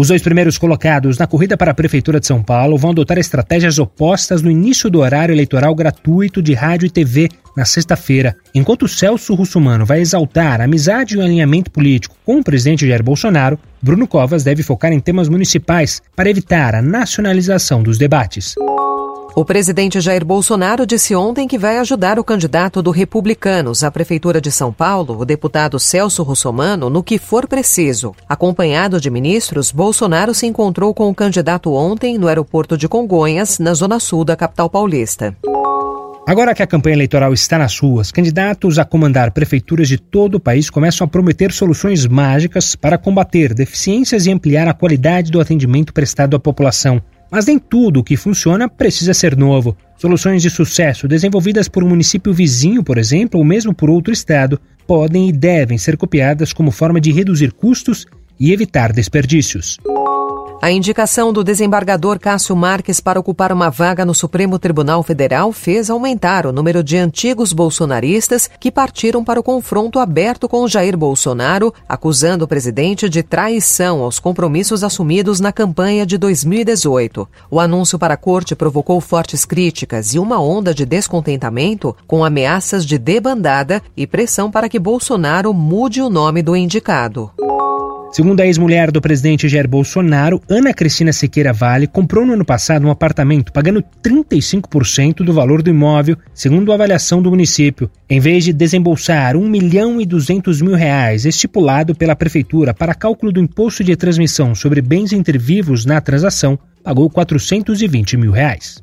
Os dois primeiros colocados na corrida para a Prefeitura de São Paulo vão adotar estratégias opostas no início do horário eleitoral gratuito de rádio e TV na sexta-feira. Enquanto Celso Russumano vai exaltar a amizade e o alinhamento político com o presidente Jair Bolsonaro, Bruno Covas deve focar em temas municipais para evitar a nacionalização dos debates. O presidente Jair Bolsonaro disse ontem que vai ajudar o candidato do Republicanos à Prefeitura de São Paulo, o deputado Celso Russomano, no que for preciso. Acompanhado de ministros, Bolsonaro se encontrou com o candidato ontem no aeroporto de Congonhas, na zona sul da capital paulista. Agora que a campanha eleitoral está nas ruas, candidatos a comandar prefeituras de todo o país começam a prometer soluções mágicas para combater deficiências e ampliar a qualidade do atendimento prestado à população. Mas nem tudo o que funciona precisa ser novo. Soluções de sucesso desenvolvidas por um município vizinho, por exemplo, ou mesmo por outro estado, podem e devem ser copiadas como forma de reduzir custos e evitar desperdícios. A indicação do desembargador Cássio Marques para ocupar uma vaga no Supremo Tribunal Federal fez aumentar o número de antigos bolsonaristas que partiram para o confronto aberto com Jair Bolsonaro, acusando o presidente de traição aos compromissos assumidos na campanha de 2018. O anúncio para a corte provocou fortes críticas e uma onda de descontentamento com ameaças de debandada e pressão para que Bolsonaro mude o nome do indicado. Segundo a ex-mulher do presidente Jair Bolsonaro, Ana Cristina Sequeira Vale comprou no ano passado um apartamento pagando 35% do valor do imóvel, segundo a avaliação do município, em vez de desembolsar 1 milhão e 200 mil reais estipulado pela prefeitura para cálculo do imposto de transmissão sobre bens intervivos na transação, pagou 420 mil reais.